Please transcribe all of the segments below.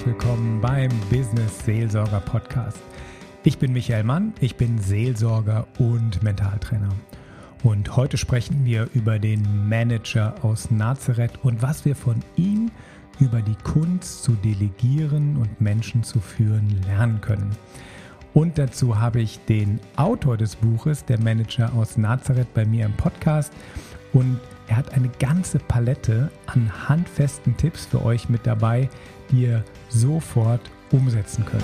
herzlich willkommen beim Business Seelsorger Podcast. Ich bin Michael Mann, ich bin Seelsorger und Mentaltrainer. Und heute sprechen wir über den Manager aus Nazareth und was wir von ihm über die Kunst zu delegieren und Menschen zu führen lernen können. Und dazu habe ich den Autor des Buches, der Manager aus Nazareth, bei mir im Podcast. Und er hat eine ganze Palette an handfesten Tipps für euch mit dabei, die ihr sofort umsetzen könnt.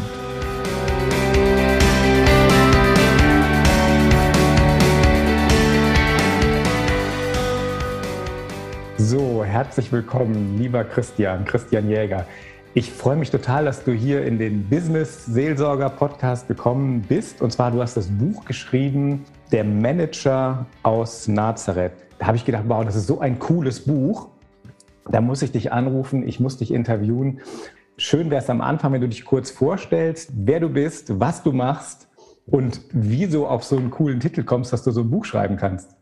So, herzlich willkommen, lieber Christian, Christian Jäger. Ich freue mich total, dass du hier in den Business Seelsorger Podcast gekommen bist. Und zwar, du hast das Buch geschrieben, Der Manager aus Nazareth. Da habe ich gedacht, wow, das ist so ein cooles Buch. Da muss ich dich anrufen, ich muss dich interviewen. Schön wäre es am Anfang, wenn du dich kurz vorstellst, wer du bist, was du machst und wieso auf so einen coolen Titel kommst, dass du so ein Buch schreiben kannst.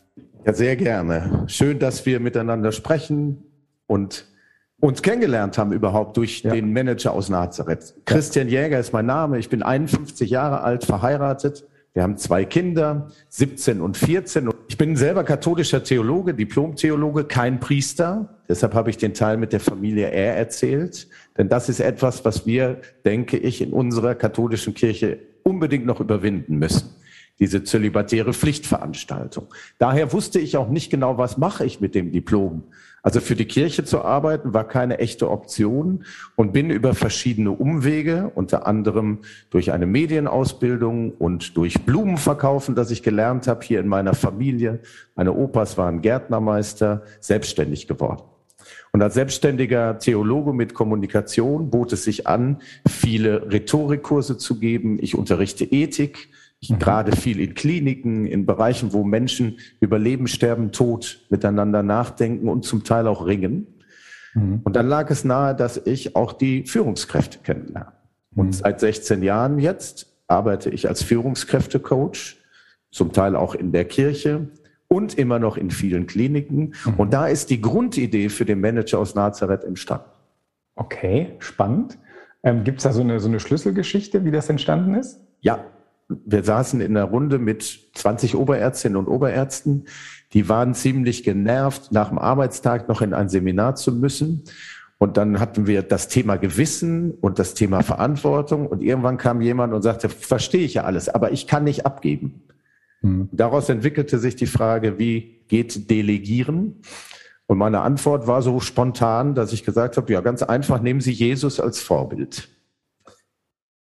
Ja, sehr gerne. Schön, dass wir miteinander sprechen und uns kennengelernt haben überhaupt durch ja. den Manager aus Nazareth. Christian Jäger ist mein Name. Ich bin 51 Jahre alt, verheiratet. Wir haben zwei Kinder, 17 und 14. Ich bin selber katholischer Theologe, Diplom-Theologe, kein Priester. Deshalb habe ich den Teil mit der Familie R erzählt. Denn das ist etwas, was wir, denke ich, in unserer katholischen Kirche unbedingt noch überwinden müssen. Diese zölibatäre Pflichtveranstaltung. Daher wusste ich auch nicht genau, was mache ich mit dem Diplom. Also für die Kirche zu arbeiten war keine echte Option und bin über verschiedene Umwege, unter anderem durch eine Medienausbildung und durch Blumenverkaufen, das ich gelernt habe hier in meiner Familie. Meine Opas waren Gärtnermeister, selbstständig geworden. Und als selbstständiger Theologe mit Kommunikation bot es sich an, viele Rhetorikkurse zu geben. Ich unterrichte Ethik, Mhm. Gerade viel in Kliniken, in Bereichen, wo Menschen über Leben, Sterben, Tod miteinander nachdenken und zum Teil auch ringen. Mhm. Und dann lag es nahe, dass ich auch die Führungskräfte kennenlerne. Und mhm. seit 16 Jahren jetzt arbeite ich als Führungskräftecoach, zum Teil auch in der Kirche und immer noch in vielen Kliniken. Mhm. Und da ist die Grundidee für den Manager aus Nazareth entstanden. Okay, spannend. Ähm, Gibt es da so eine, so eine Schlüsselgeschichte, wie das entstanden ist? Ja, wir saßen in einer Runde mit 20 Oberärztinnen und Oberärzten. Die waren ziemlich genervt, nach dem Arbeitstag noch in ein Seminar zu müssen. Und dann hatten wir das Thema Gewissen und das Thema Verantwortung. Und irgendwann kam jemand und sagte, verstehe ich ja alles, aber ich kann nicht abgeben. Mhm. Daraus entwickelte sich die Frage, wie geht Delegieren? Und meine Antwort war so spontan, dass ich gesagt habe, ja, ganz einfach, nehmen Sie Jesus als Vorbild.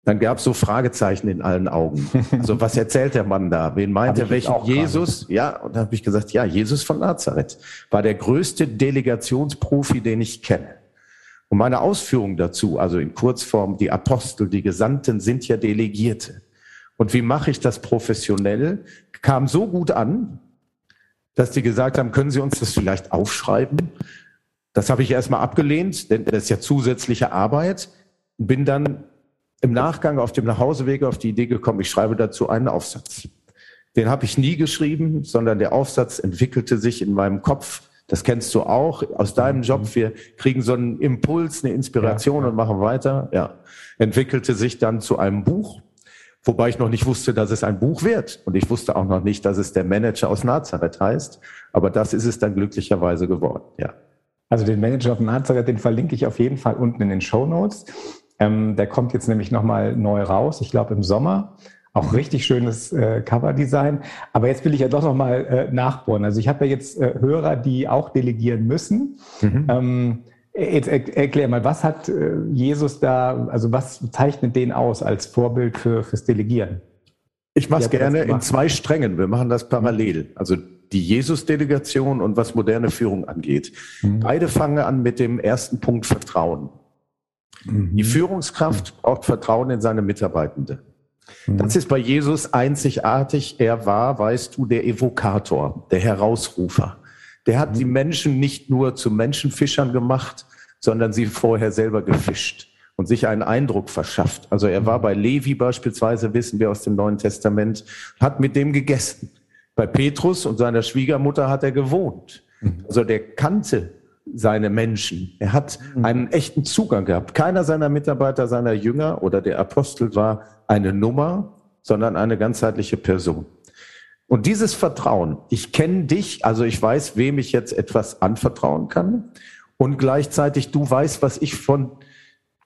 Dann gab es so Fragezeichen in allen Augen. Also was erzählt der Mann da? Wen meint er? Welchen Jesus? Gerade. Ja, und da habe ich gesagt, ja, Jesus von Nazareth war der größte Delegationsprofi, den ich kenne. Und meine Ausführungen dazu, also in Kurzform, die Apostel, die Gesandten sind ja Delegierte. Und wie mache ich das professionell? Kam so gut an, dass die gesagt haben, können Sie uns das vielleicht aufschreiben? Das habe ich erstmal abgelehnt, denn das ist ja zusätzliche Arbeit. Bin dann im Nachgang auf dem Nachhauseweg auf die Idee gekommen, ich schreibe dazu einen Aufsatz. Den habe ich nie geschrieben, sondern der Aufsatz entwickelte sich in meinem Kopf. Das kennst du auch aus deinem mhm. Job. Wir kriegen so einen Impuls, eine Inspiration ja, und machen weiter. Ja, entwickelte sich dann zu einem Buch, wobei ich noch nicht wusste, dass es ein Buch wird. Und ich wusste auch noch nicht, dass es der Manager aus Nazareth heißt. Aber das ist es dann glücklicherweise geworden. Ja. Also den Manager aus Nazareth, den verlinke ich auf jeden Fall unten in den Show Notes. Ähm, der kommt jetzt nämlich nochmal neu raus, ich glaube im Sommer. Auch richtig schönes äh, Coverdesign. Aber jetzt will ich ja doch nochmal äh, nachbohren. Also ich habe ja jetzt äh, Hörer, die auch delegieren müssen. Mhm. Ähm, jetzt er, erklär mal, was hat äh, Jesus da, also was zeichnet den aus als Vorbild für, fürs Delegieren? Ich mache es gerne in zwei Strängen. Wir machen das parallel. Also die Jesus-Delegation und was moderne Führung angeht. Mhm. Beide fangen an mit dem ersten Punkt Vertrauen. Mhm. Die Führungskraft braucht Vertrauen in seine Mitarbeitende. Mhm. Das ist bei Jesus einzigartig. Er war, weißt du, der Evokator, der Herausrufer. Der hat die Menschen nicht nur zu Menschenfischern gemacht, sondern sie vorher selber gefischt und sich einen Eindruck verschafft. Also er war bei Levi beispielsweise, wissen wir aus dem Neuen Testament, hat mit dem gegessen. Bei Petrus und seiner Schwiegermutter hat er gewohnt. Mhm. Also der kannte seine Menschen. Er hat mhm. einen echten Zugang gehabt. Keiner seiner Mitarbeiter, seiner Jünger oder der Apostel war eine Nummer, sondern eine ganzheitliche Person. Und dieses Vertrauen, ich kenne dich, also ich weiß, wem ich jetzt etwas anvertrauen kann. Und gleichzeitig du weißt, was ich von,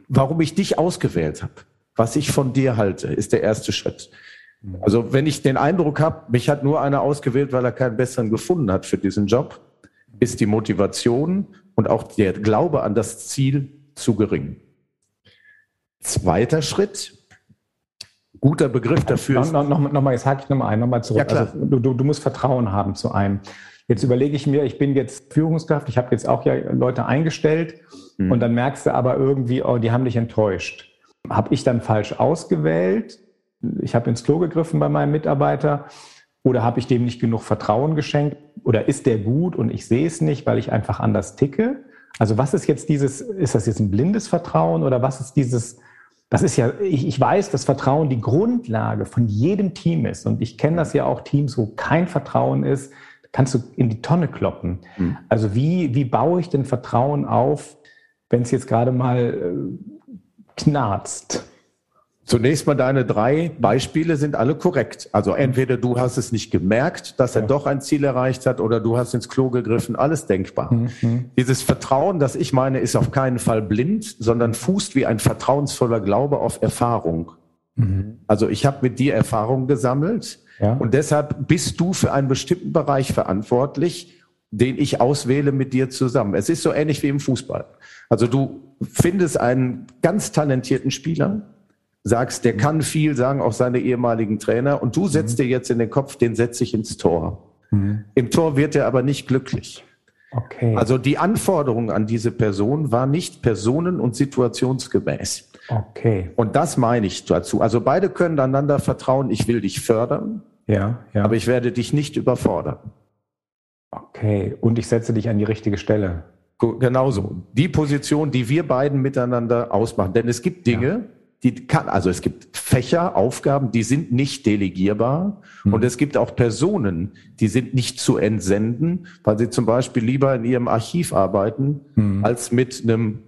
warum ich dich ausgewählt habe. Was ich von dir halte, ist der erste Schritt. Also wenn ich den Eindruck habe, mich hat nur einer ausgewählt, weil er keinen besseren gefunden hat für diesen Job, ist die Motivation und auch der Glaube an das Ziel zu gering. Zweiter Schritt, guter Begriff dafür. Ist, noch, noch, noch mal, jetzt hake ich nochmal ein, nochmal zurück. Ja. Also, du, du, du musst Vertrauen haben zu einem. Jetzt überlege ich mir, ich bin jetzt Führungskraft, ich habe jetzt auch ja Leute eingestellt mhm. und dann merkst du aber irgendwie, oh, die haben dich enttäuscht. Habe ich dann falsch ausgewählt? Ich habe ins Klo gegriffen bei meinem Mitarbeiter oder habe ich dem nicht genug Vertrauen geschenkt? Oder ist der gut und ich sehe es nicht, weil ich einfach anders ticke? Also was ist jetzt dieses, ist das jetzt ein blindes Vertrauen oder was ist dieses, das ist ja, ich, ich weiß, dass Vertrauen die Grundlage von jedem Team ist. Und ich kenne das ja auch Teams, wo kein Vertrauen ist, kannst du in die Tonne kloppen. Mhm. Also wie, wie baue ich denn Vertrauen auf, wenn es jetzt gerade mal äh, knarzt? Zunächst mal deine drei Beispiele sind alle korrekt. Also entweder du hast es nicht gemerkt, dass er ja. doch ein Ziel erreicht hat, oder du hast ins Klo gegriffen, alles denkbar. Mhm. Dieses Vertrauen, das ich meine, ist auf keinen Fall blind, sondern fußt wie ein vertrauensvoller Glaube auf Erfahrung. Mhm. Also ich habe mit dir Erfahrung gesammelt ja. und deshalb bist du für einen bestimmten Bereich verantwortlich, den ich auswähle mit dir zusammen. Es ist so ähnlich wie im Fußball. Also du findest einen ganz talentierten Spieler, sagst, der mhm. kann viel, sagen auch seine ehemaligen Trainer, und du setzt mhm. dir jetzt in den Kopf, den setze ich ins Tor. Mhm. Im Tor wird er aber nicht glücklich. Okay. Also die Anforderung an diese Person war nicht personen- und situationsgemäß. Okay. Und das meine ich dazu. Also beide können einander vertrauen, ich will dich fördern, ja, ja. aber ich werde dich nicht überfordern. Okay, und ich setze dich an die richtige Stelle. Genauso. Die Position, die wir beiden miteinander ausmachen. Denn es gibt Dinge, ja die kann, also es gibt Fächer, Aufgaben, die sind nicht delegierbar. Mhm. Und es gibt auch Personen, die sind nicht zu entsenden, weil sie zum Beispiel lieber in ihrem Archiv arbeiten, mhm. als mit einem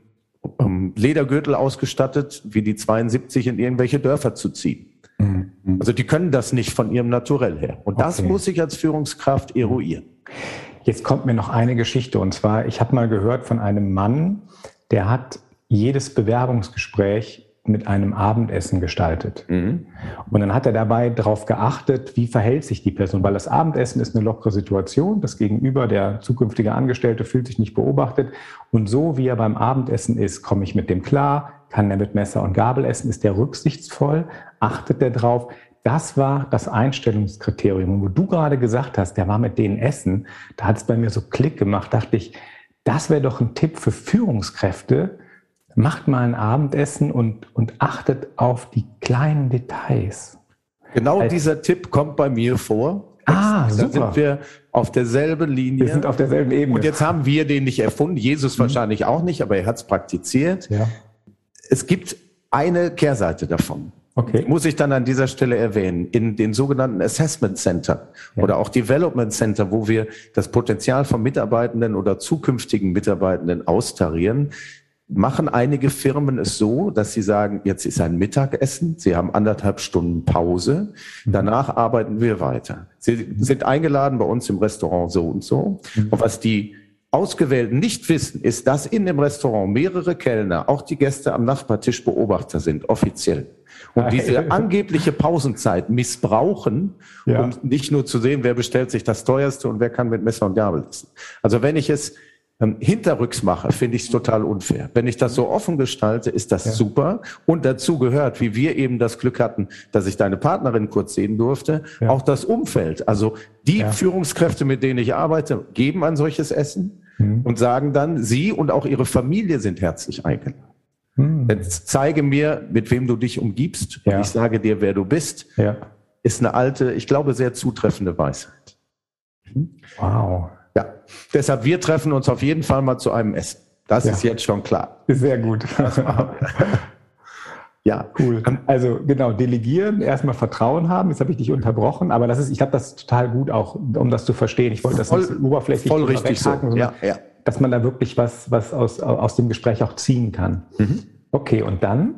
um, Ledergürtel ausgestattet, wie die 72 in irgendwelche Dörfer zu ziehen. Mhm. Also die können das nicht von ihrem Naturell her. Und das okay. muss ich als Führungskraft eruieren. Jetzt kommt mir noch eine Geschichte. Und zwar, ich habe mal gehört von einem Mann, der hat jedes Bewerbungsgespräch mit einem Abendessen gestaltet. Mhm. Und dann hat er dabei darauf geachtet, wie verhält sich die Person, weil das Abendessen ist eine lockere Situation. Das Gegenüber, der zukünftige Angestellte, fühlt sich nicht beobachtet. Und so wie er beim Abendessen ist, komme ich mit dem klar, kann er mit Messer und Gabel essen, ist der rücksichtsvoll, achtet er drauf. Das war das Einstellungskriterium. Und wo du gerade gesagt hast, der war mit denen essen, da hat es bei mir so Klick gemacht, dachte ich, das wäre doch ein Tipp für Führungskräfte, macht mal ein Abendessen und, und achtet auf die kleinen Details. Genau Als, dieser Tipp kommt bei mir vor. Ah, super. Da sind wir auf derselben Linie. Wir sind auf derselben Ebene. Und jetzt haben wir den nicht erfunden, Jesus mhm. wahrscheinlich auch nicht, aber er hat es praktiziert. Ja. Es gibt eine Kehrseite davon. Okay. Muss ich dann an dieser Stelle erwähnen, in den sogenannten Assessment Center ja. oder auch Development Center, wo wir das Potenzial von Mitarbeitenden oder zukünftigen Mitarbeitenden austarieren, machen einige Firmen es so, dass sie sagen, jetzt ist ein Mittagessen, sie haben anderthalb Stunden Pause, mhm. danach arbeiten wir weiter. Sie sind eingeladen bei uns im Restaurant so und so. Mhm. Und was die Ausgewählten nicht wissen, ist, dass in dem Restaurant mehrere Kellner, auch die Gäste am Nachbartisch Beobachter sind, offiziell. Und diese angebliche Pausenzeit missbrauchen, ja. um nicht nur zu sehen, wer bestellt sich das teuerste und wer kann mit Messer und Gabel essen. Also wenn ich es ähm, hinterrücks mache, finde ich es total unfair. Wenn ich das so offen gestalte, ist das ja. super. Und dazu gehört, wie wir eben das Glück hatten, dass ich deine Partnerin kurz sehen durfte, ja. auch das Umfeld. Also die ja. Führungskräfte, mit denen ich arbeite, geben ein solches Essen mhm. und sagen dann, sie und auch ihre Familie sind herzlich eingeladen. Mhm. Jetzt zeige mir, mit wem du dich umgibst. Und ich sage dir, wer du bist. Ist eine alte, ich glaube, sehr zutreffende Weisheit. Wow. Ja, deshalb wir treffen uns auf jeden Fall mal zu einem Essen. Das ja. ist jetzt schon klar. Sehr gut. Ja, cool. Also genau, delegieren, erstmal Vertrauen haben. Jetzt habe ich dich unterbrochen, aber das ist, ich glaube, das ist total gut auch, um das zu verstehen. Ich wollte das voll, nicht oberflächlich voll richtig so. Ja, ja. dass man da wirklich was, was aus, aus dem Gespräch auch ziehen kann. Mhm. Okay, und dann?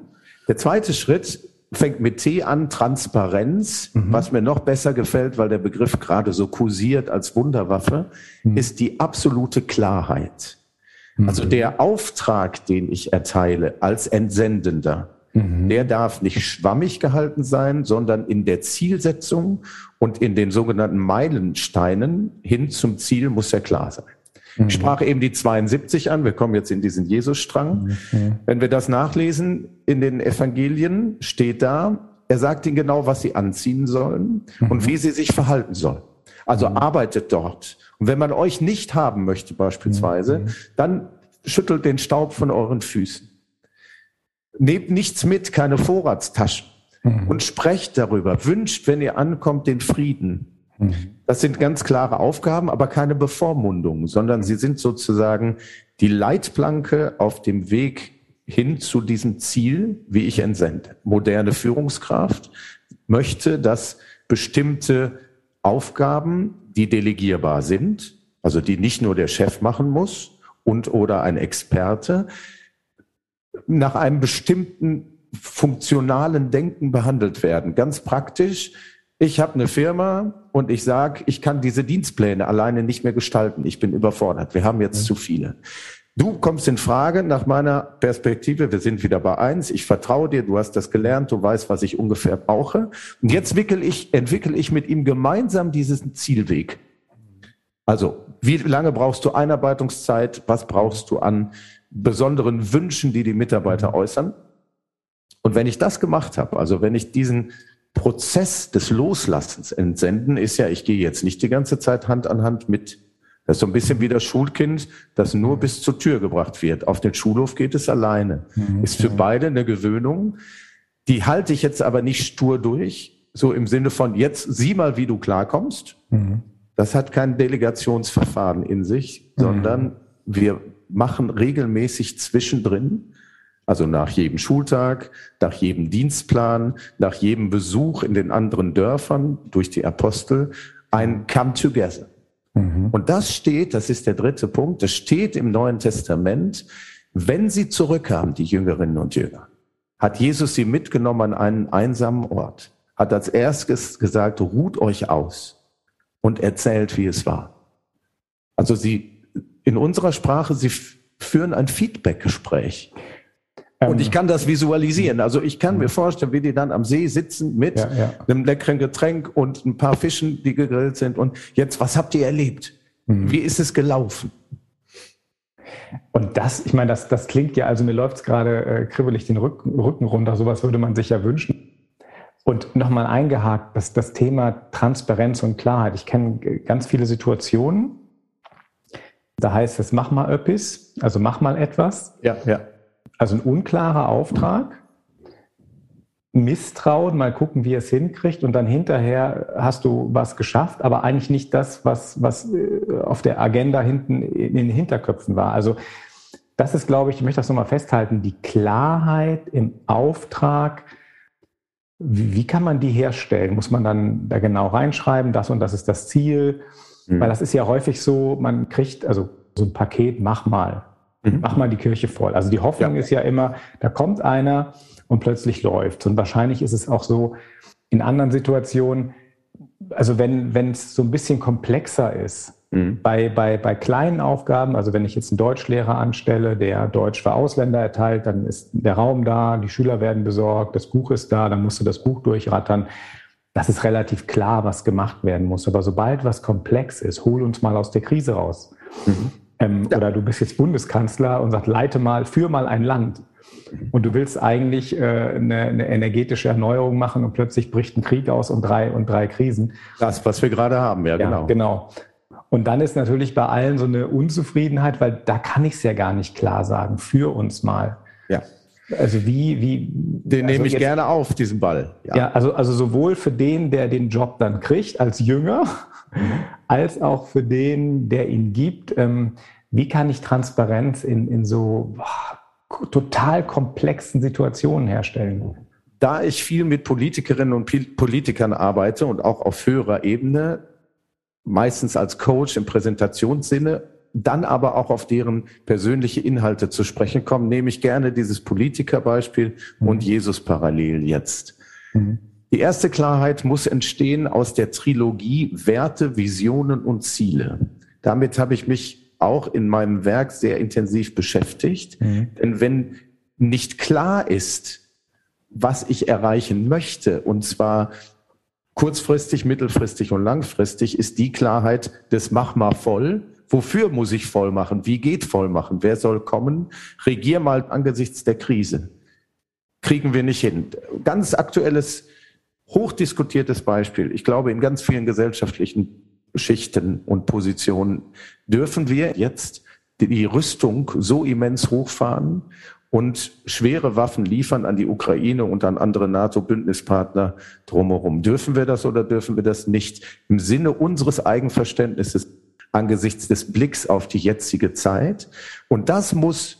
Der zweite Schritt fängt mit T an, Transparenz. Mhm. Was mir noch besser gefällt, weil der Begriff gerade so kursiert als Wunderwaffe, mhm. ist die absolute Klarheit. Also mhm. der Auftrag, den ich erteile als Entsendender, mhm. der darf nicht schwammig gehalten sein, sondern in der Zielsetzung und in den sogenannten Meilensteinen hin zum Ziel muss er klar sein. Ich mhm. sprach eben die 72 an. Wir kommen jetzt in diesen Jesusstrang. Mhm. Wenn wir das nachlesen in den Evangelien, steht da, er sagt ihnen genau, was sie anziehen sollen und wie sie sich verhalten sollen. Also arbeitet dort und wenn man euch nicht haben möchte beispielsweise, mhm. dann schüttelt den Staub von euren Füßen. Nehmt nichts mit, keine Vorratstaschen. Mhm. Und sprecht darüber. Wünscht, wenn ihr ankommt, den Frieden. Mhm. Das sind ganz klare Aufgaben, aber keine Bevormundungen, sondern sie sind sozusagen die Leitplanke auf dem Weg hin zu diesem Ziel, wie ich entsende. Moderne Führungskraft möchte, dass bestimmte Aufgaben die delegierbar sind, also die nicht nur der Chef machen muss und oder ein Experte, nach einem bestimmten funktionalen Denken behandelt werden. Ganz praktisch, ich habe eine Firma und ich sage, ich kann diese Dienstpläne alleine nicht mehr gestalten. Ich bin überfordert. Wir haben jetzt mhm. zu viele. Du kommst in Frage nach meiner Perspektive. Wir sind wieder bei eins. Ich vertraue dir. Du hast das gelernt. Du weißt, was ich ungefähr brauche. Und jetzt wickel ich, entwickle ich mit ihm gemeinsam diesen Zielweg. Also, wie lange brauchst du Einarbeitungszeit? Was brauchst du an besonderen Wünschen, die die Mitarbeiter äußern? Und wenn ich das gemacht habe, also wenn ich diesen Prozess des Loslassens entsenden, ist ja, ich gehe jetzt nicht die ganze Zeit Hand an Hand mit das ist so ein bisschen wie das Schulkind, das nur bis zur Tür gebracht wird. Auf den Schulhof geht es alleine. Mhm. Ist für beide eine Gewöhnung. Die halte ich jetzt aber nicht stur durch, so im Sinne von jetzt sieh mal, wie du klarkommst. Mhm. Das hat kein Delegationsverfahren in sich, mhm. sondern wir machen regelmäßig zwischendrin, also nach jedem Schultag, nach jedem Dienstplan, nach jedem Besuch in den anderen Dörfern durch die Apostel, ein Come Together. Mhm. Und das steht, das ist der dritte Punkt, das steht im Neuen Testament, wenn sie zurückkamen, die Jüngerinnen und Jünger, hat Jesus sie mitgenommen an einen einsamen Ort, hat als erstes gesagt, ruht euch aus und erzählt, wie es war. Also sie, in unserer Sprache, sie führen ein Feedback-Gespräch. Und ähm, ich kann das visualisieren. Also ich kann mir vorstellen, wie die dann am See sitzen mit ja, ja. einem leckeren Getränk und ein paar Fischen, die gegrillt sind. Und jetzt, was habt ihr erlebt? Mhm. Wie ist es gelaufen? Und das, ich meine, das, das klingt ja, also mir läuft es gerade äh, kribbelig den Rücken, Rücken runter. Sowas würde man sich ja wünschen. Und nochmal eingehakt, das, das Thema Transparenz und Klarheit. Ich kenne ganz viele Situationen. Da heißt es, mach mal etwas, also mach mal etwas. Ja, ja. Also ein unklarer Auftrag, Misstrauen, mal gucken, wie er es hinkriegt und dann hinterher hast du was geschafft, aber eigentlich nicht das, was, was äh, auf der Agenda hinten in den Hinterköpfen war. Also das ist, glaube ich, ich möchte das nochmal festhalten, die Klarheit im Auftrag, wie, wie, kann man die herstellen? Muss man dann da genau reinschreiben, das und das ist das Ziel? Mhm. Weil das ist ja häufig so, man kriegt, also so ein Paket, mach mal. Mhm. Mach mal die Kirche voll. Also die Hoffnung ja. ist ja immer, da kommt einer und plötzlich läuft. Und wahrscheinlich ist es auch so in anderen Situationen, also wenn wenn es so ein bisschen komplexer ist, mhm. bei, bei, bei kleinen Aufgaben, also wenn ich jetzt einen Deutschlehrer anstelle, der Deutsch für Ausländer erteilt, dann ist der Raum da, die Schüler werden besorgt, das Buch ist da, dann musst du das Buch durchrattern. Das ist relativ klar, was gemacht werden muss. Aber sobald was komplex ist, hol uns mal aus der Krise raus. Mhm. Ähm, ja. Oder du bist jetzt Bundeskanzler und sagst, leite mal, führ mal ein Land. Und du willst eigentlich äh, eine, eine, energetische Erneuerung machen und plötzlich bricht ein Krieg aus und drei und drei Krisen. Das, was wir gerade haben, ja, ja genau. Genau. Und dann ist natürlich bei allen so eine Unzufriedenheit, weil da kann ich es ja gar nicht klar sagen. Für uns mal. Ja. Also wie, wie. Den also nehme ich jetzt, gerne auf, diesen Ball. Ja. ja, also, also sowohl für den, der den Job dann kriegt als Jünger, als auch für den, der ihn gibt. Ähm, wie kann ich Transparenz in, in so boah, total komplexen Situationen herstellen? Da ich viel mit Politikerinnen und Politikern arbeite und auch auf höherer Ebene, meistens als Coach im Präsentationssinne dann aber auch auf deren persönliche Inhalte zu sprechen kommen, nehme ich gerne dieses Politikerbeispiel mhm. und Jesus parallel jetzt. Mhm. Die erste Klarheit muss entstehen aus der Trilogie Werte, Visionen und Ziele. Damit habe ich mich auch in meinem Werk sehr intensiv beschäftigt. Mhm. Denn wenn nicht klar ist, was ich erreichen möchte, und zwar kurzfristig, mittelfristig und langfristig, ist die Klarheit des Mach mal voll. Wofür muss ich voll machen? Wie geht voll machen? Wer soll kommen? Regier mal angesichts der Krise. Kriegen wir nicht hin. Ganz aktuelles, hochdiskutiertes Beispiel. Ich glaube, in ganz vielen gesellschaftlichen Schichten und Positionen dürfen wir jetzt die Rüstung so immens hochfahren und schwere Waffen liefern an die Ukraine und an andere NATO-Bündnispartner drumherum. Dürfen wir das oder dürfen wir das nicht? Im Sinne unseres Eigenverständnisses angesichts des Blicks auf die jetzige Zeit. Und das muss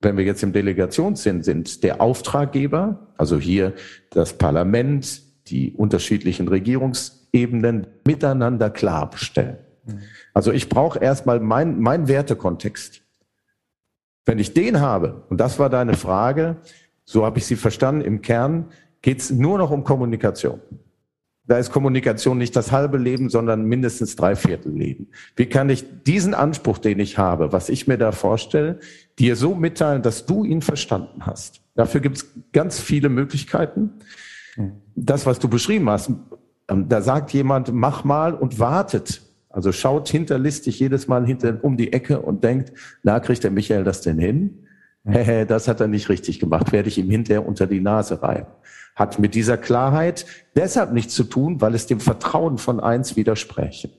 wenn wir jetzt im Delegationssinn sind, der Auftraggeber, also hier das Parlament, die unterschiedlichen Regierungsebenen miteinander klarstellen. Mhm. Also ich brauche erstmal meinen mein Wertekontext. Wenn ich den habe, und das war deine Frage, so habe ich sie verstanden, im Kern geht es nur noch um Kommunikation. Da ist Kommunikation nicht das halbe Leben, sondern mindestens drei Viertel Leben. Wie kann ich diesen Anspruch, den ich habe, was ich mir da vorstelle, dir so mitteilen, dass du ihn verstanden hast? Dafür gibt es ganz viele Möglichkeiten. Das, was du beschrieben hast, ähm, da sagt jemand, mach mal und wartet. Also schaut hinterlistig jedes Mal hinter um die Ecke und denkt, na, kriegt der Michael das denn hin? Das hat er nicht richtig gemacht, werde ich ihm hinterher unter die Nase reiben. Hat mit dieser Klarheit deshalb nichts zu tun, weil es dem Vertrauen von eins widerspräche.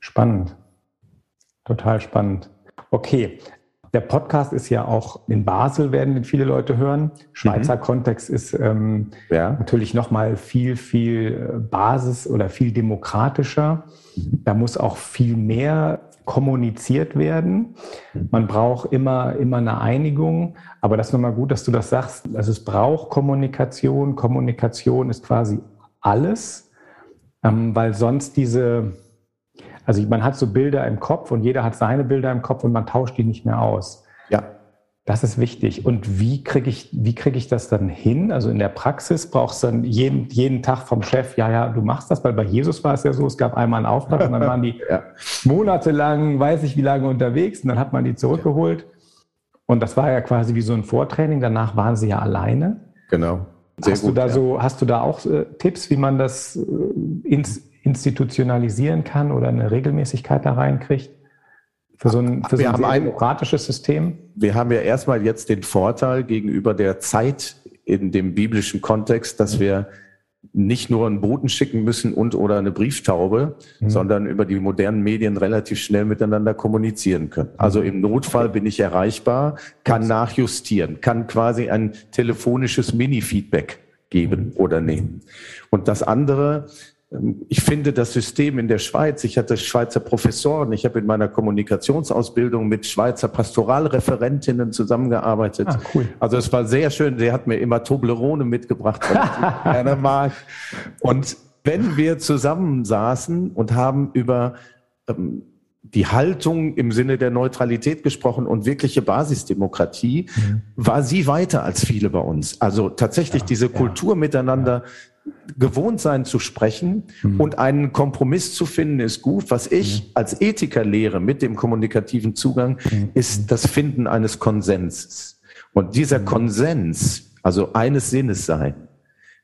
Spannend. Total spannend. Okay, der Podcast ist ja auch in Basel, werden den viele Leute hören. Schweizer mhm. Kontext ist ähm, ja. natürlich nochmal viel, viel äh, Basis oder viel demokratischer. Mhm. Da muss auch viel mehr kommuniziert werden. Man braucht immer, immer eine Einigung. Aber das ist nochmal gut, dass du das sagst. Also es braucht Kommunikation. Kommunikation ist quasi alles, ähm, weil sonst diese, also man hat so Bilder im Kopf und jeder hat seine Bilder im Kopf und man tauscht die nicht mehr aus. Ja. Das ist wichtig. Und wie kriege ich, wie kriege ich das dann hin? Also in der Praxis brauchst du dann jeden, jeden Tag vom Chef, ja, ja, du machst das, weil bei Jesus war es ja so, es gab einmal einen Auftrag und dann waren die ja. monatelang, weiß ich wie lange unterwegs und dann hat man die zurückgeholt. Und das war ja quasi wie so ein Vortraining. Danach waren sie ja alleine. Genau. Sehr hast gut, du da ja. so, hast du da auch äh, Tipps, wie man das äh, ins, institutionalisieren kann oder eine Regelmäßigkeit da reinkriegt? Für so ein, für so ein, demokratisches System? Wir haben ja erstmal jetzt den Vorteil gegenüber der Zeit in dem biblischen Kontext, dass wir nicht nur einen Boten schicken müssen und oder eine Brieftaube, mhm. sondern über die modernen Medien relativ schnell miteinander kommunizieren können. Also im Notfall bin ich erreichbar, kann nachjustieren, kann quasi ein telefonisches Mini-Feedback geben mhm. oder nehmen. Und das andere, ich finde das System in der Schweiz, ich hatte Schweizer Professoren, ich habe in meiner Kommunikationsausbildung mit Schweizer Pastoralreferentinnen zusammengearbeitet. Ah, cool. Also es war sehr schön, der hat mir immer Toblerone mitgebracht, weil ich gerne mag. Und wenn wir zusammensaßen und haben über ähm, die Haltung im Sinne der Neutralität gesprochen und wirkliche Basisdemokratie, mhm. war sie weiter als viele bei uns. Also tatsächlich ja, diese Kultur ja, miteinander gewohnt sein zu sprechen mhm. und einen Kompromiss zu finden, ist gut. Was ich mhm. als Ethiker lehre mit dem kommunikativen Zugang, mhm. ist das Finden eines Konsenses. Und dieser mhm. Konsens, also eines Sinnes sein.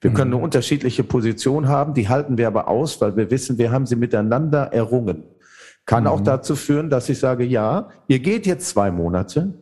Wir können eine mhm. unterschiedliche Position haben, die halten wir aber aus, weil wir wissen, wir haben sie miteinander errungen. Kann auch mhm. dazu führen, dass ich sage, ja, ihr geht jetzt zwei Monate.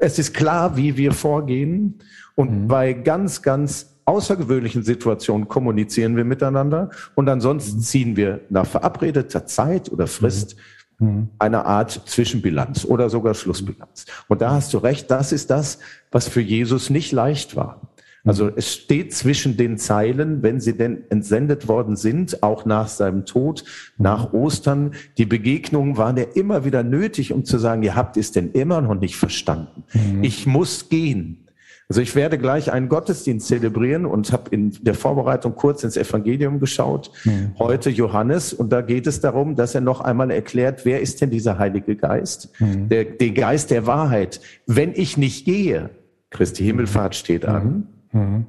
Es ist klar, wie wir vorgehen. Und bei ganz, ganz außergewöhnlichen Situationen kommunizieren wir miteinander und ansonsten mhm. ziehen wir nach verabredeter Zeit oder Frist mhm. mhm. eine Art Zwischenbilanz oder sogar Schlussbilanz. Und da hast du recht, das ist das, was für Jesus nicht leicht war. Also es steht zwischen den Zeilen, wenn sie denn entsendet worden sind, auch nach seinem Tod, nach Ostern. Die Begegnungen waren ja immer wieder nötig, um zu sagen, ihr habt es denn immer noch nicht verstanden. Ich muss gehen Also ich werde gleich einen Gottesdienst zelebrieren und habe in der Vorbereitung kurz ins Evangelium geschaut. Mhm. Heute Johannes und da geht es darum, dass er noch einmal erklärt, wer ist denn dieser Heilige Geist? Mhm. Der, der Geist der Wahrheit. Wenn ich nicht gehe, Christi Himmelfahrt steht an, mhm. mhm.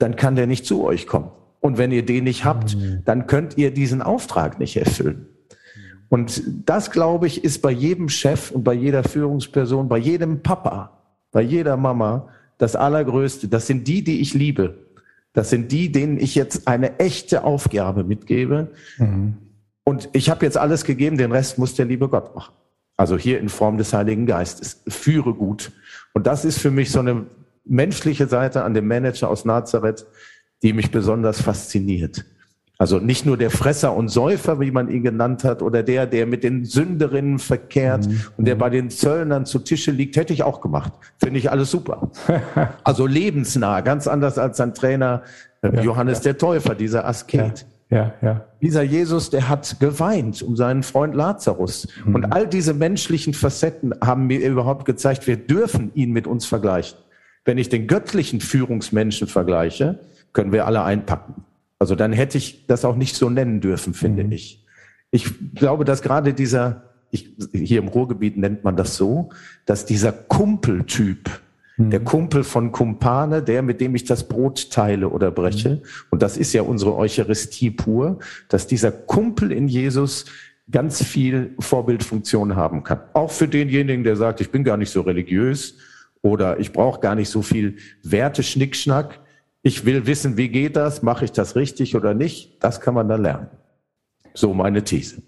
dann kann der nicht zu euch kommen. Und wenn ihr den nicht habt, mhm. dann könnt ihr diesen Auftrag nicht erfüllen. Und das, glaube ich, ist bei jedem Chef und bei jeder Führungsperson, bei jedem Papa, bei jeder Mama das Allergrößte. Das sind die, die ich liebe. Das sind die, denen ich jetzt eine echte Aufgabe mitgebe. Mhm. Und ich habe jetzt alles gegeben, den Rest muss der liebe Gott machen. Also hier in Form des Heiligen Geistes. Führe gut. Und das ist für mich so eine menschliche Seite an dem Manager aus Nazareth, die mich besonders fasziniert. Also nicht nur der Fresser und Säufer, wie man ihn genannt hat, oder der, der mit den Sünderinnen verkehrt mhm. und der bei den Zöllnern zu Tische liegt, hätte ich auch gemacht. Finde ich alles super. also lebensnah, ganz anders als sein Trainer äh, ja, Johannes ja. der Täufer, dieser Asket. Ja, ja, ja. Dieser Jesus, der hat geweint um seinen Freund Lazarus. Mhm. Und all diese menschlichen Facetten haben mir überhaupt gezeigt, wir dürfen ihn mit uns vergleichen. Wenn ich den göttlichen Führungsmenschen vergleiche, können wir alle einpacken. Also dann hätte ich das auch nicht so nennen dürfen, finde mhm. ich. Ich glaube, dass gerade dieser, ich, hier im Ruhrgebiet nennt man das so, dass dieser Kumpeltyp, mhm. der Kumpel von Kumpane, der, mit dem ich das Brot teile oder breche, mhm. und das ist ja unsere Eucharistie pur, dass dieser Kumpel in Jesus ganz viel Vorbildfunktion haben kann. Auch für denjenigen, der sagt, ich bin gar nicht so religiös oder ich brauche gar nicht so viel Werte-Schnickschnack. Ich will wissen, wie geht das? Mache ich das richtig oder nicht? Das kann man dann lernen. So meine These.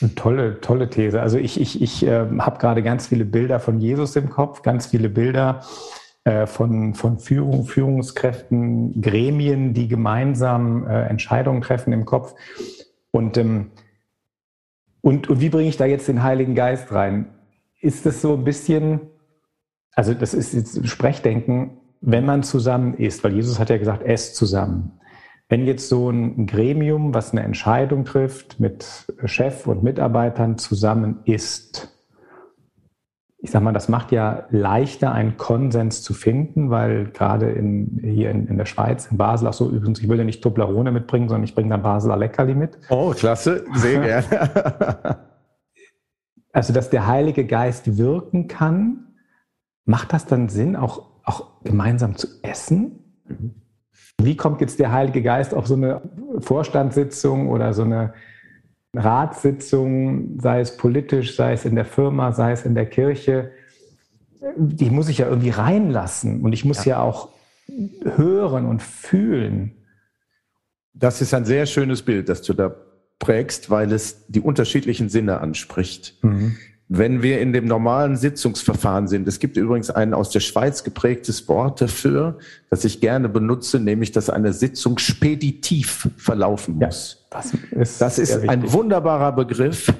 Eine tolle, tolle These. Also ich, ich, ich äh, habe gerade ganz viele Bilder von Jesus im Kopf, ganz viele Bilder äh, von, von Führung, Führungskräften, Gremien, die gemeinsam äh, Entscheidungen treffen im Kopf. Und, ähm, und, und wie bringe ich da jetzt den Heiligen Geist rein? Ist das so ein bisschen, also das ist jetzt Sprechdenken, wenn man zusammen isst, weil Jesus hat ja gesagt, esst zusammen. Wenn jetzt so ein Gremium, was eine Entscheidung trifft, mit Chef und Mitarbeitern zusammen isst, ich sag mal, das macht ja leichter, einen Konsens zu finden, weil gerade in, hier in, in der Schweiz, in Basel auch so, übrigens, ich will ja nicht Toblerone mitbringen, sondern ich bringe dann Basler Leckerli mit. Oh, klasse, sehr gerne. also, dass der Heilige Geist wirken kann, macht das dann Sinn, auch auch gemeinsam zu essen? Mhm. Wie kommt jetzt der Heilige Geist auf so eine Vorstandssitzung oder so eine Ratssitzung, sei es politisch, sei es in der Firma, sei es in der Kirche? Die muss ich ja irgendwie reinlassen und ich muss ja, ja auch hören und fühlen. Das ist ein sehr schönes Bild, das du da prägst, weil es die unterschiedlichen Sinne anspricht. Mhm. Wenn wir in dem normalen Sitzungsverfahren sind, es gibt übrigens ein aus der Schweiz geprägtes Wort dafür, das ich gerne benutze, nämlich, dass eine Sitzung speditiv verlaufen muss. Ja, das ist, das ist ein wunderbarer Begriff,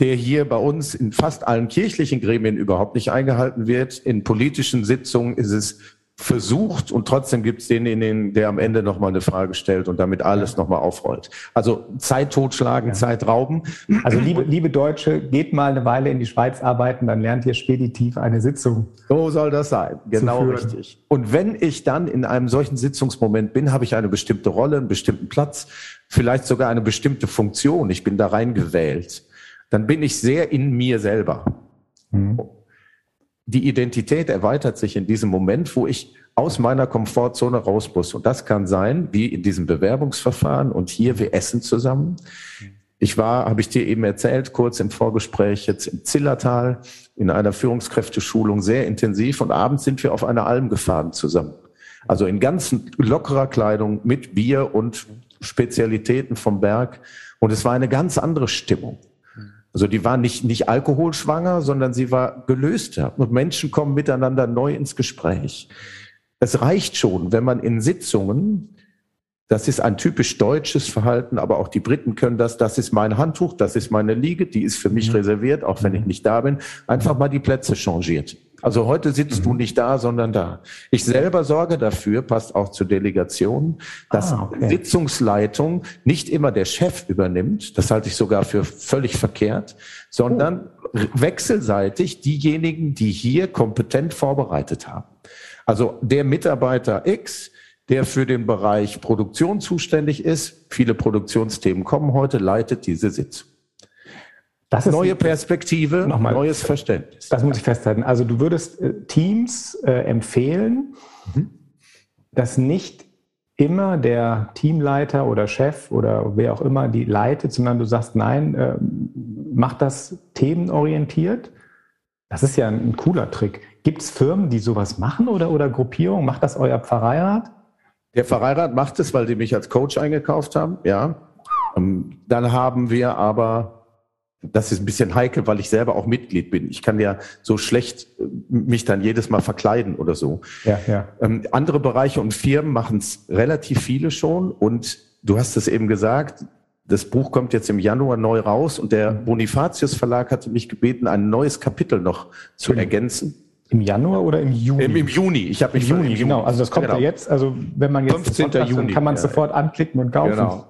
der hier bei uns in fast allen kirchlichen Gremien überhaupt nicht eingehalten wird. In politischen Sitzungen ist es versucht und trotzdem gibt es denjenigen, der am Ende nochmal eine Frage stellt und damit alles nochmal aufrollt. Also Zeit totschlagen, ja. Zeit rauben. Also liebe, liebe Deutsche, geht mal eine Weile in die Schweiz arbeiten, dann lernt ihr speditiv eine Sitzung. So soll das sein, genau richtig. Und wenn ich dann in einem solchen Sitzungsmoment bin, habe ich eine bestimmte Rolle, einen bestimmten Platz, vielleicht sogar eine bestimmte Funktion. Ich bin da reingewählt. Dann bin ich sehr in mir selber. Mhm die Identität erweitert sich in diesem Moment, wo ich aus meiner Komfortzone raus muss. Und das kann sein, wie in diesem Bewerbungsverfahren und hier, wir essen zusammen. Ich war, habe ich dir eben erzählt, kurz im Vorgespräch jetzt im Zillertal in einer Führungskräfteschulung sehr intensiv und abends sind wir auf einer Alm gefahren zusammen. Also in ganz lockerer Kleidung mit Bier und Spezialitäten vom Berg. Und es war eine ganz andere Stimmung. Also die war nicht, nicht alkoholschwanger, sondern sie war gelöster. Und Menschen kommen miteinander neu ins Gespräch. Es reicht schon, wenn man in Sitzungen, das ist ein typisch deutsches Verhalten, aber auch die Briten können das, das ist mein Handtuch, das ist meine Liege, die ist für mich mhm. reserviert, auch wenn ich nicht da bin, einfach mal die Plätze changiert. Also heute sitzt mhm. du nicht da, sondern da. Ich selber sorge dafür, passt auch zur Delegation, dass ah, okay. Sitzungsleitung nicht immer der Chef übernimmt, das halte ich sogar für völlig verkehrt, sondern oh. wechselseitig diejenigen, die hier kompetent vorbereitet haben. Also der Mitarbeiter X, der für den Bereich Produktion zuständig ist, viele Produktionsthemen kommen heute, leitet diese Sitzung. Das ist Neue Perspektive, nochmal, neues Verständnis. Das muss ich festhalten. Also du würdest äh, Teams äh, empfehlen, mhm. dass nicht immer der Teamleiter oder Chef oder wer auch immer die leitet, sondern du sagst, nein, äh, mach das themenorientiert. Das ist ja ein, cooler Trick. Gibt es Firmen, die sowas machen oder, oder Gruppierungen? Macht das euer Pfarreirat? Der Pfarreirat macht es, weil die mich als Coach eingekauft haben, ja. Ähm, dann haben wir aber das ist ein bisschen heikel, weil ich selber auch Mitglied bin. Ich kann ja so schlecht äh, mich dann jedes Mal verkleiden oder so. Ja, ja. Ähm, andere Bereiche und Firmen machen es relativ viele schon. Und du hast es eben gesagt, das Buch kommt jetzt im Januar neu raus und der mhm. Bonifatius Verlag hatte mich gebeten, ein neues Kapitel noch zu ergänzen. Im Januar oder im Juni? Im, im Juni. Ich habe mich Im Juni, Juni, genau. Also das kommt genau. ja jetzt. Also wenn man jetzt 15. Juni, kann man es ja. sofort anklicken und kaufen. Genau.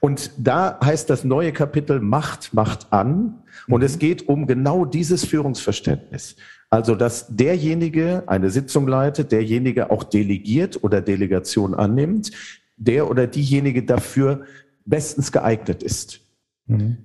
Und da heißt das neue Kapitel Macht macht an. Und mhm. es geht um genau dieses Führungsverständnis. Also, dass derjenige eine Sitzung leitet, derjenige auch delegiert oder Delegation annimmt, der oder diejenige dafür bestens geeignet ist. Mhm.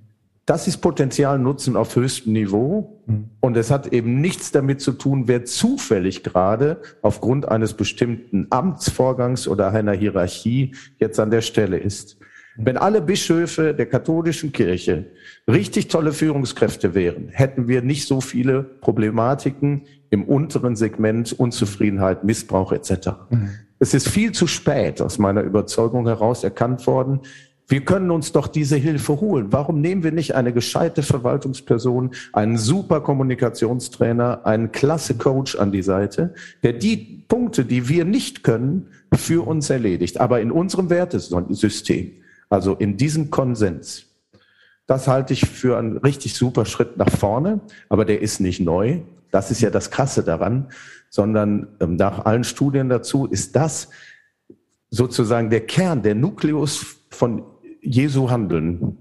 Das ist Potenzial Nutzen auf höchstem Niveau. Mhm. Und es hat eben nichts damit zu tun, wer zufällig gerade aufgrund eines bestimmten Amtsvorgangs oder einer Hierarchie jetzt an der Stelle ist. Wenn alle Bischöfe der katholischen Kirche richtig tolle Führungskräfte wären, hätten wir nicht so viele Problematiken im unteren Segment, Unzufriedenheit, Missbrauch etc. Mhm. Es ist viel zu spät aus meiner Überzeugung heraus erkannt worden. Wir können uns doch diese Hilfe holen. Warum nehmen wir nicht eine gescheite Verwaltungsperson, einen super Kommunikationstrainer, einen klasse Coach an die Seite, der die Punkte, die wir nicht können, für uns erledigt, aber in unserem Wertesystem. Also in diesem Konsens. Das halte ich für einen richtig super Schritt nach vorne, aber der ist nicht neu. Das ist ja das Krasse daran, sondern ähm, nach allen Studien dazu ist das sozusagen der Kern, der Nukleus von Jesu Handeln.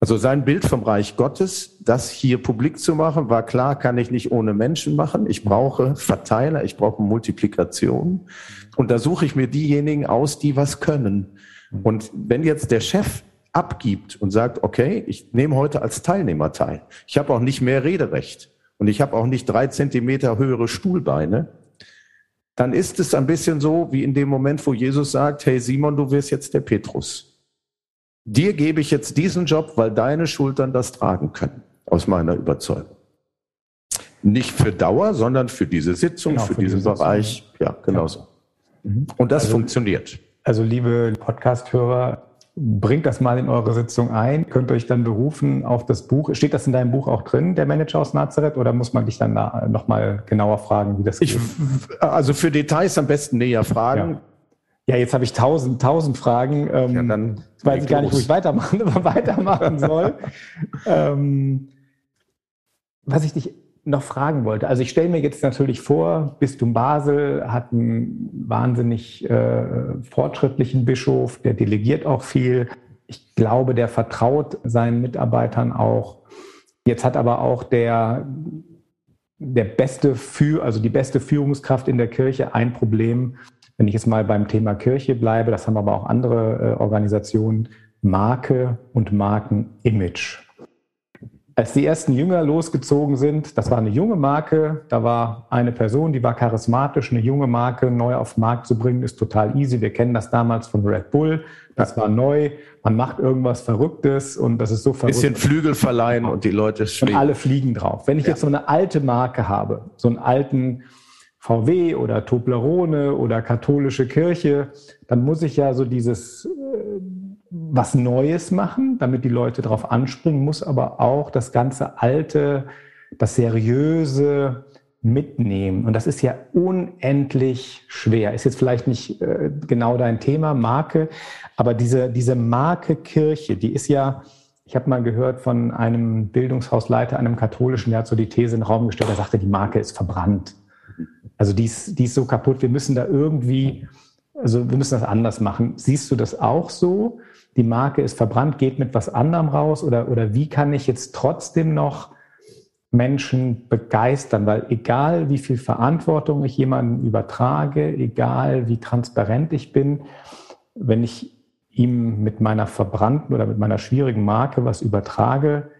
Also sein Bild vom Reich Gottes, das hier publik zu machen, war klar, kann ich nicht ohne Menschen machen. Ich brauche Verteiler, ich brauche Multiplikation. Und da suche ich mir diejenigen aus, die was können. Und wenn jetzt der Chef abgibt und sagt, okay, ich nehme heute als Teilnehmer teil, ich habe auch nicht mehr Rederecht und ich habe auch nicht drei Zentimeter höhere Stuhlbeine, dann ist es ein bisschen so wie in dem Moment, wo Jesus sagt, hey Simon, du wirst jetzt der Petrus. Dir gebe ich jetzt diesen Job, weil deine Schultern das tragen können, aus meiner Überzeugung. Nicht für Dauer, sondern für diese Sitzung, genau, für, für, diesen Bereich. Ja, genauso. Ja. Mhm. Und das also, funktioniert. Also liebe Podcast-Hörer, bringt das mal in eure Sitzung ein, könnt euch dann berufen auf das Buch. Steht das in deinem Buch auch drin, der Manager aus Nazareth, oder muss man dich dann da nochmal genauer fragen, wie das ich, geht? Also für Details am besten näher fragen. Ja. ja jetzt habe ich tausend, tausend Fragen. Ähm, ja, dann weiß ich gar nicht, wo ich weitermachen, weitermachen soll. ähm, was ich dich noch fragen wollte. Also ich stelle mir jetzt natürlich vor, Bistum Basel hat einen wahnsinnig äh, fortschrittlichen Bischof, der delegiert auch viel. Ich glaube, der vertraut seinen Mitarbeitern auch. Jetzt hat aber auch der, der beste für, also die beste Führungskraft in der Kirche ein Problem. Wenn ich jetzt mal beim Thema Kirche bleibe, das haben aber auch andere äh, Organisationen, Marke und Markenimage als die ersten Jünger losgezogen sind, das war eine junge Marke, da war eine Person, die war charismatisch, eine junge Marke neu auf den Markt zu bringen, ist total easy. Wir kennen das damals von Red Bull. Das war neu. Man macht irgendwas Verrücktes und das ist so verrückt. Bisschen Flügel verleihen und die Leute schwingen. Und alle fliegen drauf. Wenn ich ja. jetzt so eine alte Marke habe, so einen alten VW oder Toblerone oder katholische Kirche, dann muss ich ja so dieses was Neues machen, damit die Leute darauf anspringen, muss aber auch das ganze Alte, das Seriöse mitnehmen. Und das ist ja unendlich schwer. Ist jetzt vielleicht nicht äh, genau dein Thema, Marke, aber diese, diese Marke Kirche, die ist ja, ich habe mal gehört von einem Bildungshausleiter, einem katholischen, der hat so die These in den Raum gestellt, der sagte, die Marke ist verbrannt. Also die ist, die ist so kaputt, wir müssen da irgendwie, also wir müssen das anders machen. Siehst du das auch so? Die Marke ist verbrannt, geht mit was anderem raus? Oder, oder wie kann ich jetzt trotzdem noch Menschen begeistern, weil egal wie viel Verantwortung ich jemandem übertrage, egal wie transparent ich bin, wenn ich ihm mit meiner verbrannten oder mit meiner schwierigen Marke was übertrage,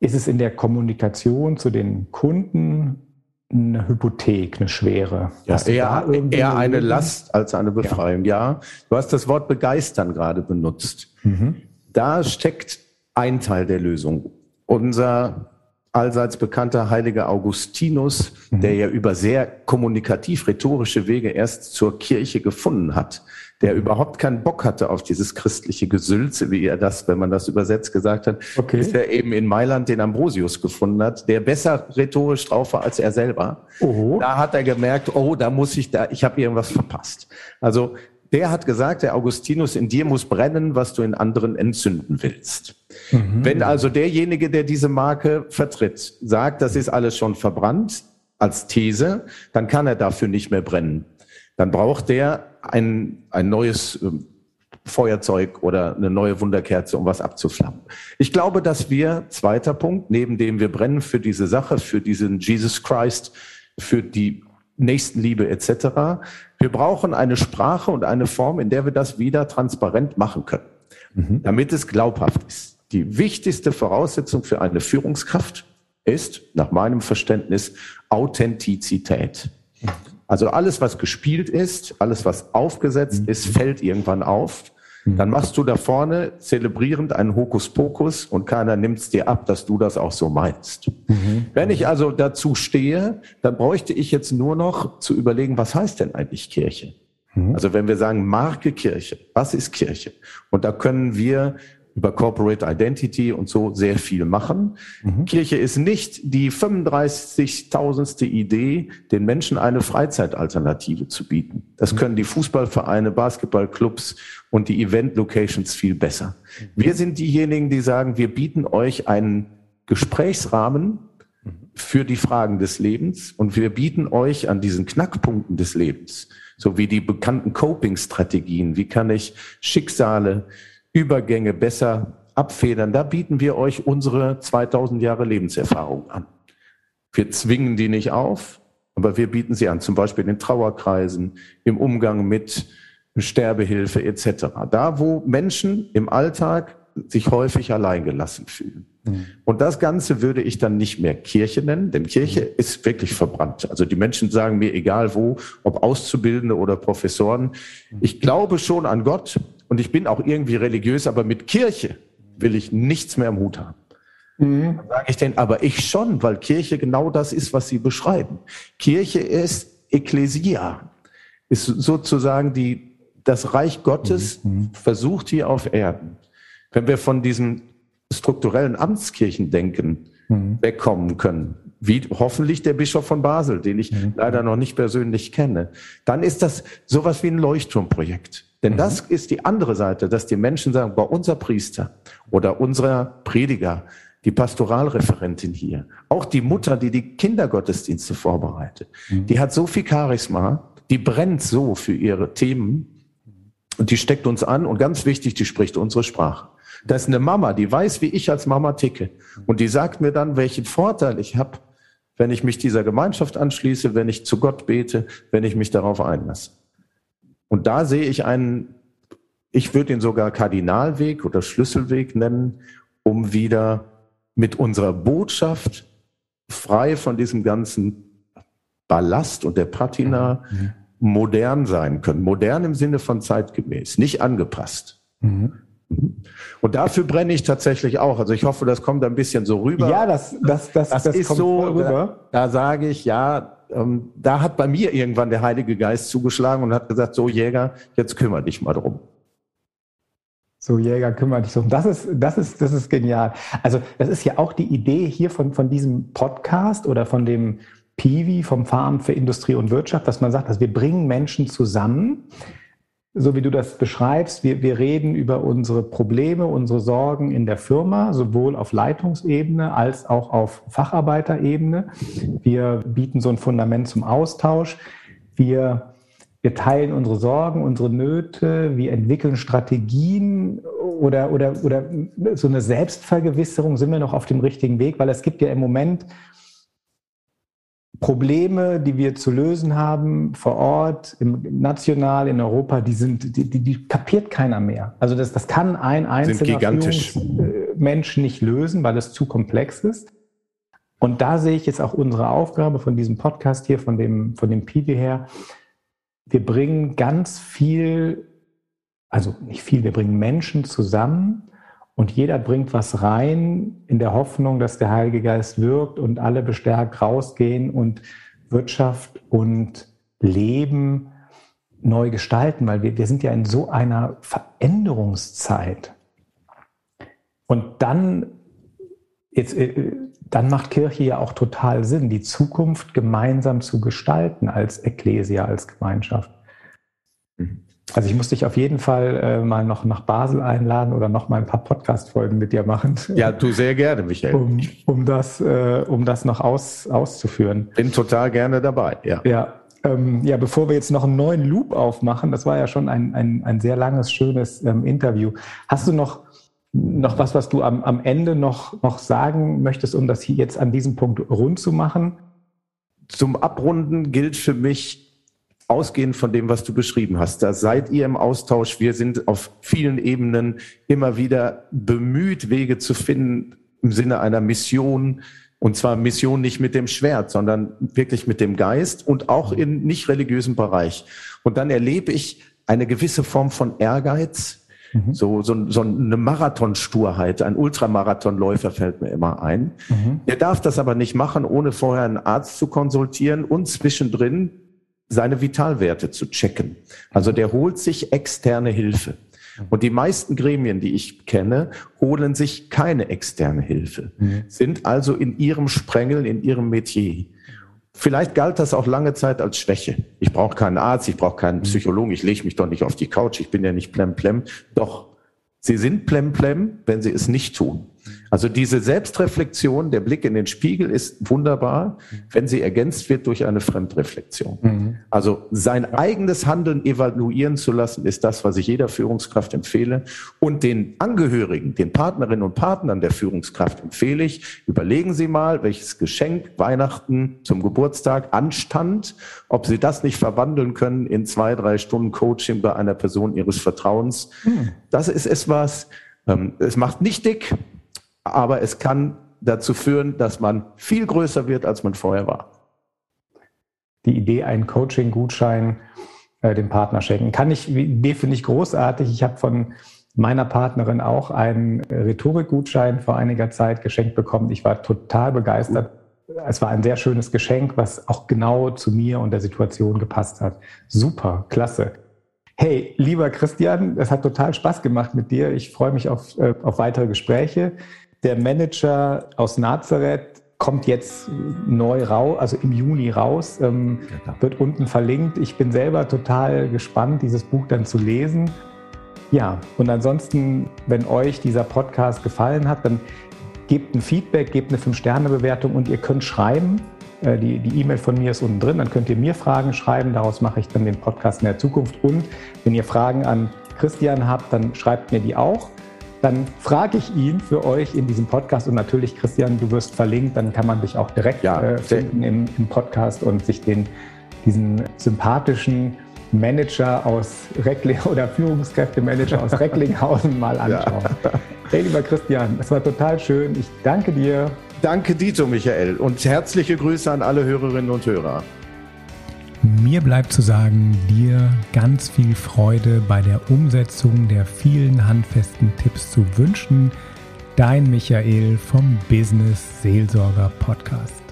ist es in der Kommunikation zu den Kunden eine Hypothek, eine schwere. Ja, eher, eher eine Last als eine Befreiung. Ja. ja. du hast das Wort begeistern gerade benutzt. Mhm. Da steckt ein Teil der Lösung. Unser allseits bekannter heiliger Augustinus, mhm. der ja über sehr kommunikativ-rhetorische Wege erst zur Kirche gefunden hat, der überhaupt keinen Bock hatte auf dieses christliche Gesülze, wie er das, wenn man das übersetzt, gesagt hat, okay. bis er eben in Mailand den Ambrosius gefunden hat, der besser rhetorisch drauf war als er selber. Oho. Da hat er gemerkt, oh, da muss ich da, ich habe irgendwas verpasst. Also der hat gesagt, der Augustinus, in dir muss brennen, was du in anderen entzünden willst. Mhm. Wenn also derjenige, der diese Marke vertritt, sagt, das ist alles schon verbrannt als These, dann kann er dafür nicht mehr brennen. Dann braucht der ein, ein neues ähm, Feuerzeug oder eine neue Wunderkerze, um was abzuflammen. Ich glaube, dass wir, zweiter Punkt, neben dem wir brennen für diese Sache, für diesen Jesus Christ, für die Nächstenliebe etc., wir brauchen eine Sprache und eine Form, in der wir das wieder transparent machen können, mhm. damit es glaubhaft ist. Die wichtigste Voraussetzung für eine Führungskraft ist, nach meinem Verständnis, Authentizität. Mhm. Also alles, was gespielt ist, alles, was aufgesetzt ist, fällt irgendwann auf. Dann machst du da vorne zelebrierend einen Hokuspokus und keiner nimmt es dir ab, dass du das auch so meinst. Mhm. Wenn ich also dazu stehe, dann bräuchte ich jetzt nur noch zu überlegen, was heißt denn eigentlich Kirche? Mhm. Also wenn wir sagen Marke Kirche, was ist Kirche? Und da können wir über Corporate Identity und so sehr viel machen. Mhm. Kirche ist nicht die 35.000ste Idee, den Menschen eine Freizeitalternative zu bieten. Das können die Fußballvereine, Basketballclubs und die Event-Locations viel besser. Wir sind diejenigen, die sagen, wir bieten euch einen Gesprächsrahmen für die Fragen des Lebens und wir bieten euch an diesen Knackpunkten des Lebens, so wie die bekannten Coping-Strategien, wie kann ich Schicksale, Übergänge besser abfedern. Da bieten wir euch unsere 2000 Jahre Lebenserfahrung an. Wir zwingen die nicht auf, aber wir bieten sie an, zum Beispiel in Trauerkreisen, im Umgang mit Sterbehilfe etc. Da, wo Menschen im Alltag sich häufig alleingelassen fühlen. Mhm. Und das Ganze würde ich dann nicht mehr Kirche nennen, denn Kirche mhm. ist wirklich verbrannt. Also die Menschen sagen mir, egal wo, ob Auszubildende oder Professoren, mhm. ich glaube schon an Gott, und ich bin auch irgendwie religiös, aber mit Kirche will ich nichts mehr im Hut haben. Mhm. Dann sage ich denn, aber ich schon, weil Kirche genau das ist, was Sie beschreiben. Kirche ist Ekklesia, ist sozusagen die, das Reich Gottes mhm. mhm. versucht hier auf Erden. Wenn wir von diesen strukturellen Amtskirchen denken, mhm. wegkommen können, wie hoffentlich der Bischof von Basel, den ich mhm. leider noch nicht persönlich kenne, dann ist das sowas wie ein Leuchtturmprojekt. Denn mhm. das ist die andere Seite, dass die Menschen sagen, bei unser Priester oder unser Prediger, die Pastoralreferentin hier, auch die Mutter, die die Kindergottesdienste vorbereitet, mhm. die hat so viel Charisma, die brennt so für ihre Themen und die steckt uns an und ganz wichtig, die spricht unsere Sprache. Das ist eine Mama, die weiß, wie ich als Mama ticke und die sagt mir dann, welchen Vorteil ich habe, wenn ich mich dieser Gemeinschaft anschließe, wenn ich zu Gott bete, wenn ich mich darauf einlasse. Und da sehe ich einen, ich würde ihn sogar Kardinalweg oder Schlüsselweg nennen, um wieder mit unserer Botschaft frei von diesem ganzen Ballast und der Patina mhm. modern sein können. Modern im Sinne von zeitgemäß, nicht angepasst. Mhm. mhm. Und dafür brenne ich tatsächlich auch. Also ich hoffe, das kommt ein bisschen so rüber. Ja, das, das, das, das, das ist so rüber. Da, da sage ich, ja, ähm, da hat bei mir irgendwann der Heilige Geist zugeschlagen und hat gesagt, so Jäger, jetzt kümmere dich mal drum. So, Jäger, kümmere dich drum. Das ist, das ist, das ist genial. Also, das ist ja auch die Idee hier von, von diesem Podcast oder von dem Piwi vom Farm für Industrie und Wirtschaft, dass man sagt, dass wir bringen Menschen zusammen, so wie du das beschreibst, wir, wir reden über unsere Probleme, unsere Sorgen in der Firma, sowohl auf Leitungsebene als auch auf Facharbeiterebene. Wir bieten so ein Fundament zum Austausch. Wir, wir teilen unsere Sorgen, unsere Nöte, wir entwickeln Strategien oder, oder, oder so eine Selbstvergewisserung, sind wir noch auf dem richtigen Weg? Weil es gibt ja im Moment Probleme, die wir zu lösen haben vor Ort, im, national, in Europa, die sind, die, die, die kapiert keiner mehr. Also das, das kann ein einzelner Mensch nicht lösen, weil es zu komplex ist. Und da sehe ich jetzt auch unsere Aufgabe von diesem Podcast hier, von dem, von dem Piwi her. Wir bringen ganz viel, also nicht viel, wir bringen Menschen zusammen und jeder bringt was rein in der Hoffnung, dass der Heilige Geist wirkt und alle bestärkt rausgehen und Wirtschaft und Leben neu gestalten, weil wir, wir sind ja in so einer Veränderungszeit. Und dann, jetzt, äh, dann macht Kirche ja auch total Sinn, die Zukunft gemeinsam zu gestalten als Ekklesia, als Gemeinschaft. Mhm. Also ich muss dich auf jeden Fall äh, mal noch nach Basel einladen oder noch mal ein paar Podcast-Folgen mit dir machen. Ja, du sehr gerne, Michael. Um, um das, äh, um das noch aus, auszuführen. Bin total gerne dabei, ja. Ja, ähm, ja, bevor wir jetzt noch einen neuen Loop aufmachen, das war ja schon ein, ein, ein sehr langes, schönes ähm, Interview. Hast du noch noch was, was du am, am Ende noch, noch sagen möchtest, um das hier jetzt an diesem Punkt rund zu machen? Zum Abrunden gilt für mich, ausgehend von dem, was du beschrieben hast, da seid ihr im Austausch. Wir sind auf vielen Ebenen immer wieder bemüht, Wege zu finden im Sinne einer Mission. Und zwar Mission nicht mit dem Schwert, sondern wirklich mit dem Geist und auch in nicht religiösen Bereich. Und dann erlebe ich eine gewisse Form von Ehrgeiz, Mhm. So, so, so eine Marathonsturheit, ein Ultramarathonläufer fällt mir immer ein. Mhm. Er darf das aber nicht machen, ohne vorher einen Arzt zu konsultieren und zwischendrin seine Vitalwerte zu checken. Also der holt sich externe Hilfe. Und die meisten Gremien, die ich kenne, holen sich keine externe Hilfe, mhm. sind also in ihrem Sprengel, in ihrem Metier. Vielleicht galt das auch lange Zeit als Schwäche. Ich brauche keinen Arzt, ich brauche keinen mhm. Psychologen, ich lege mich doch nicht auf die Couch, ich bin ja nicht plemplem. Doch, sie sind plemplem, wenn sie es nicht tun. Also diese Selbstreflexion, der Blick in den Spiegel ist wunderbar, wenn sie ergänzt wird durch eine Fremdreflexion. Mhm. Also sein eigenes Handeln evaluieren zu lassen, ist das, was ich jeder Führungskraft empfehle. Und den Angehörigen, den Partnerinnen und Partnern der Führungskraft empfehle ich, überlegen Sie mal, welches Geschenk Weihnachten zum Geburtstag anstand, ob Sie das nicht verwandeln können in zwei, drei Stunden Coaching bei einer Person Ihres Vertrauens. Mhm. Das ist etwas, ähm, es macht nicht dick, aber es kann dazu führen, dass man viel größer wird, als man vorher war. Die Idee, einen Coaching-Gutschein äh, dem Partner schenken, kann ich, die Idee finde ich großartig. Ich habe von meiner Partnerin auch einen Rhetorikgutschein vor einiger Zeit geschenkt bekommen. Ich war total begeistert. Es war ein sehr schönes Geschenk, was auch genau zu mir und der Situation gepasst hat. Super, klasse. Hey, lieber Christian, es hat total Spaß gemacht mit dir. Ich freue mich auf, äh, auf weitere Gespräche. Der Manager aus Nazareth kommt jetzt neu raus, also im Juni raus, ähm, wird unten verlinkt. Ich bin selber total gespannt, dieses Buch dann zu lesen. Ja, und ansonsten, wenn euch dieser Podcast gefallen hat, dann gebt ein Feedback, gebt eine 5-Sterne-Bewertung und ihr könnt schreiben. Äh, die E-Mail von mir ist unten drin, dann könnt ihr mir Fragen schreiben. Daraus mache ich dann den Podcast in der Zukunft. Und wenn ihr Fragen an Christian habt, dann schreibt mir die auch dann frage ich ihn für euch in diesem Podcast und natürlich, Christian, du wirst verlinkt, dann kann man dich auch direkt ja, äh, finden im, im, Podcast und sich den, diesen sympathischen Manager aus Reckling oder Führungskräftemanager aus Recklinghausen mal anschauen. Ja. Hey, lieber Christian, es war total schön. Ich danke dir. Danke, Dito, Michael, und herzliche Grüße an alle Hörerinnen und Hörer. Mir bleibt zu sagen, dir ganz viel Freude bei der Umsetzung der vielen handfesten Tipps zu wünschen. Dein Michael vom Business Seelsorger Podcast.